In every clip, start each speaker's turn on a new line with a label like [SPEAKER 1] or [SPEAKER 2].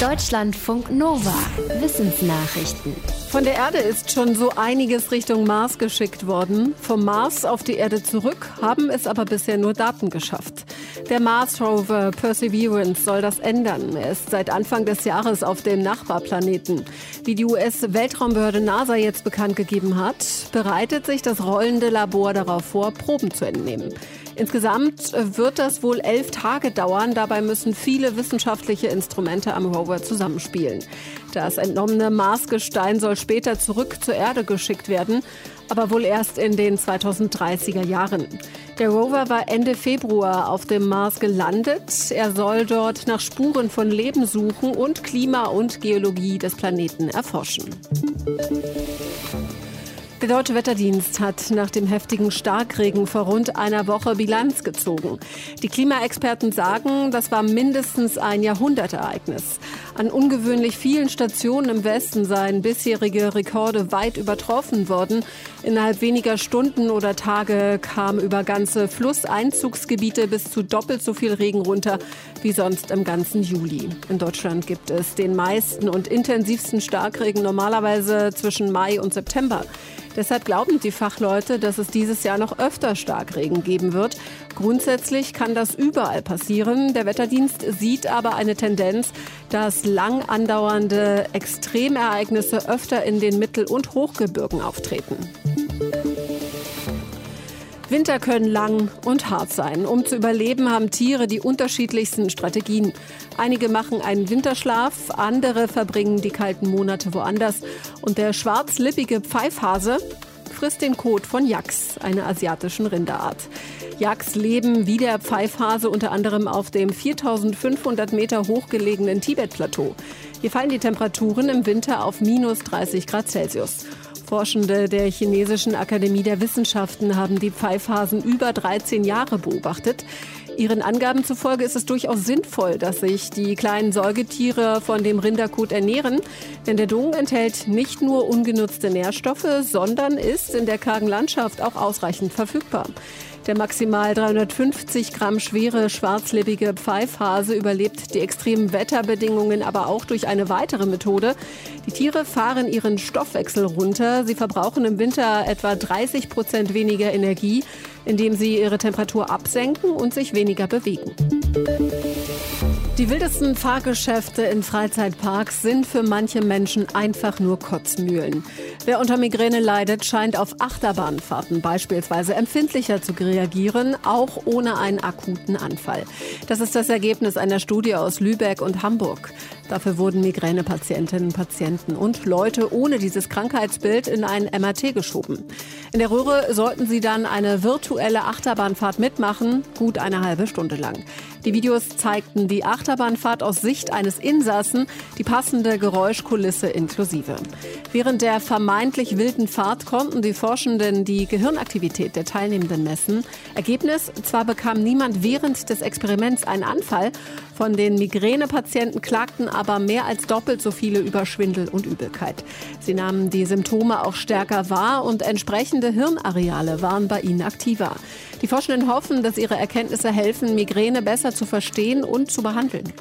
[SPEAKER 1] Deutschlandfunk Nova. Wissensnachrichten.
[SPEAKER 2] Von der Erde ist schon so einiges Richtung Mars geschickt worden. Vom Mars auf die Erde zurück haben es aber bisher nur Daten geschafft. Der Mars Rover Perseverance soll das ändern. Er ist seit Anfang des Jahres auf dem Nachbarplaneten. Wie die US-Weltraumbehörde NASA jetzt bekannt gegeben hat, bereitet sich das rollende Labor darauf vor, Proben zu entnehmen. Insgesamt wird das wohl elf Tage dauern. Dabei müssen viele wissenschaftliche Instrumente am Rover zusammenspielen. Das entnommene Marsgestein soll später zurück zur Erde geschickt werden, aber wohl erst in den 2030er Jahren. Der Rover war Ende Februar auf dem Mars gelandet. Er soll dort nach Spuren von Leben suchen und Klima und Geologie des Planeten erforschen. Der Deutsche Wetterdienst hat nach dem heftigen Starkregen vor rund einer Woche Bilanz gezogen. Die Klimaexperten sagen, das war mindestens ein Jahrhundertereignis. An ungewöhnlich vielen Stationen im Westen seien bisherige Rekorde weit übertroffen worden. Innerhalb weniger Stunden oder Tage kam über ganze Flusseinzugsgebiete bis zu doppelt so viel Regen runter wie sonst im ganzen Juli. In Deutschland gibt es den meisten und intensivsten Starkregen normalerweise zwischen Mai und September. Deshalb glauben die Fachleute, dass es dieses Jahr noch öfter Starkregen geben wird. Grundsätzlich kann das überall passieren. Der Wetterdienst sieht aber eine Tendenz, dass lang andauernde Extremereignisse öfter in den Mittel- und Hochgebirgen auftreten. Winter können lang und hart sein. Um zu überleben, haben Tiere die unterschiedlichsten Strategien. Einige machen einen Winterschlaf, andere verbringen die kalten Monate woanders. Und der schwarzlippige Pfeifhase frisst den Kot von Yaks, einer asiatischen Rinderart. Yaks leben wie der Pfeifhase unter anderem auf dem 4500 Meter hochgelegenen Tibet-Plateau. Hier fallen die Temperaturen im Winter auf minus 30 Grad Celsius. Forschende der Chinesischen Akademie der Wissenschaften haben die Pfeifhasen über 13 Jahre beobachtet. Ihren Angaben zufolge ist es durchaus sinnvoll, dass sich die kleinen Säugetiere von dem Rinderkot ernähren, denn der Dung enthält nicht nur ungenutzte Nährstoffe, sondern ist in der kargen Landschaft auch ausreichend verfügbar. Der maximal 350 Gramm schwere schwarzlippige Pfeifhase überlebt die extremen Wetterbedingungen aber auch durch eine weitere Methode. Die Tiere fahren ihren Stoffwechsel runter. Sie verbrauchen im Winter etwa 30 Prozent weniger Energie, indem sie ihre Temperatur absenken und sich weniger bewegen. Die wildesten Fahrgeschäfte in Freizeitparks sind für manche Menschen einfach nur Kotzmühlen. Wer unter Migräne leidet, scheint auf Achterbahnfahrten beispielsweise empfindlicher zu reagieren, auch ohne einen akuten Anfall. Das ist das Ergebnis einer Studie aus Lübeck und Hamburg. Dafür wurden Migränepatientinnen, Patienten und Leute ohne dieses Krankheitsbild in ein MRT geschoben. In der Röhre sollten sie dann eine virtuelle Achterbahnfahrt mitmachen, gut eine halbe Stunde lang. Die Videos zeigten die Achterbahnfahrt aus Sicht eines Insassen, die passende Geräuschkulisse inklusive. Während der vermeintlich wilden Fahrt konnten die Forschenden die Gehirnaktivität der Teilnehmenden messen. Ergebnis, zwar bekam niemand während des Experiments einen Anfall, von den Migränepatienten klagten aber mehr als doppelt so viele über Schwindel und Übelkeit. Sie nahmen die Symptome auch stärker wahr und entsprechende Hirnareale waren bei ihnen aktiver. Die Forschenden hoffen, dass ihre Erkenntnisse helfen, Migräne besser zu verstehen und zu behandeln.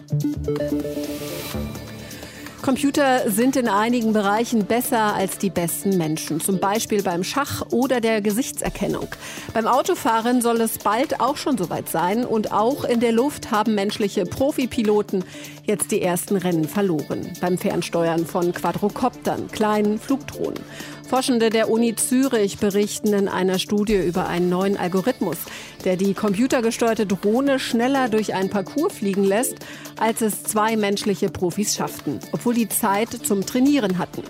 [SPEAKER 2] Computer sind in einigen Bereichen besser als die besten Menschen, zum Beispiel beim Schach oder der Gesichtserkennung. Beim Autofahren soll es bald auch schon soweit sein und auch in der Luft haben menschliche Profipiloten jetzt die ersten Rennen verloren. Beim Fernsteuern von Quadrocoptern, kleinen Flugdrohnen. Forschende der Uni Zürich berichten in einer Studie über einen neuen Algorithmus, der die computergesteuerte Drohne schneller durch ein Parcours fliegen lässt, als es zwei menschliche Profis schafften, obwohl die Zeit zum Trainieren hatten.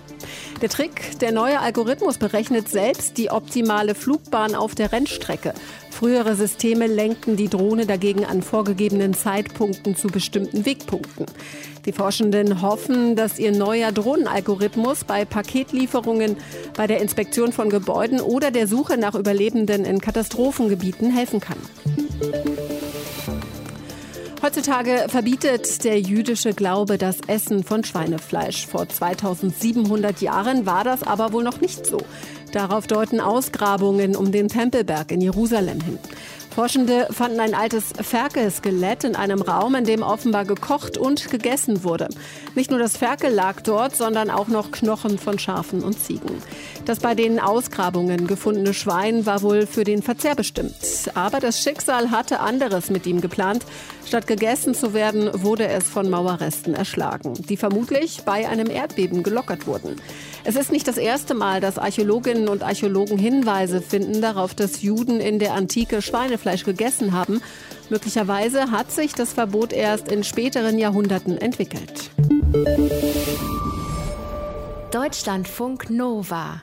[SPEAKER 2] Der Trick, der neue Algorithmus berechnet selbst die optimale Flugbahn auf der Rennstrecke. Frühere Systeme lenkten die Drohne dagegen an vorgegebenen Zeitpunkten zu bestimmten Wegpunkten. Die Forschenden hoffen, dass ihr neuer Drohnenalgorithmus bei Paketlieferungen, bei der Inspektion von Gebäuden oder der Suche nach Überlebenden in Katastrophengebieten helfen kann. Heutzutage verbietet der jüdische Glaube das Essen von Schweinefleisch. Vor 2700 Jahren war das aber wohl noch nicht so. Darauf deuten Ausgrabungen um den Tempelberg in Jerusalem hin. Forschende fanden ein altes Ferkel-Skelett in einem Raum, in dem offenbar gekocht und gegessen wurde. Nicht nur das Ferkel lag dort, sondern auch noch Knochen von Schafen und Ziegen. Das bei den Ausgrabungen gefundene Schwein war wohl für den Verzehr bestimmt. Aber das Schicksal hatte anderes mit ihm geplant. Statt gegessen zu werden, wurde es von Mauerresten erschlagen, die vermutlich bei einem Erdbeben gelockert wurden. Es ist nicht das erste Mal, dass Archäologinnen und Archäologen Hinweise finden darauf, dass Juden in der Antike Schweinefleisch gegessen haben. Möglicherweise hat sich das Verbot erst in späteren Jahrhunderten entwickelt.
[SPEAKER 1] Deutschlandfunk Nova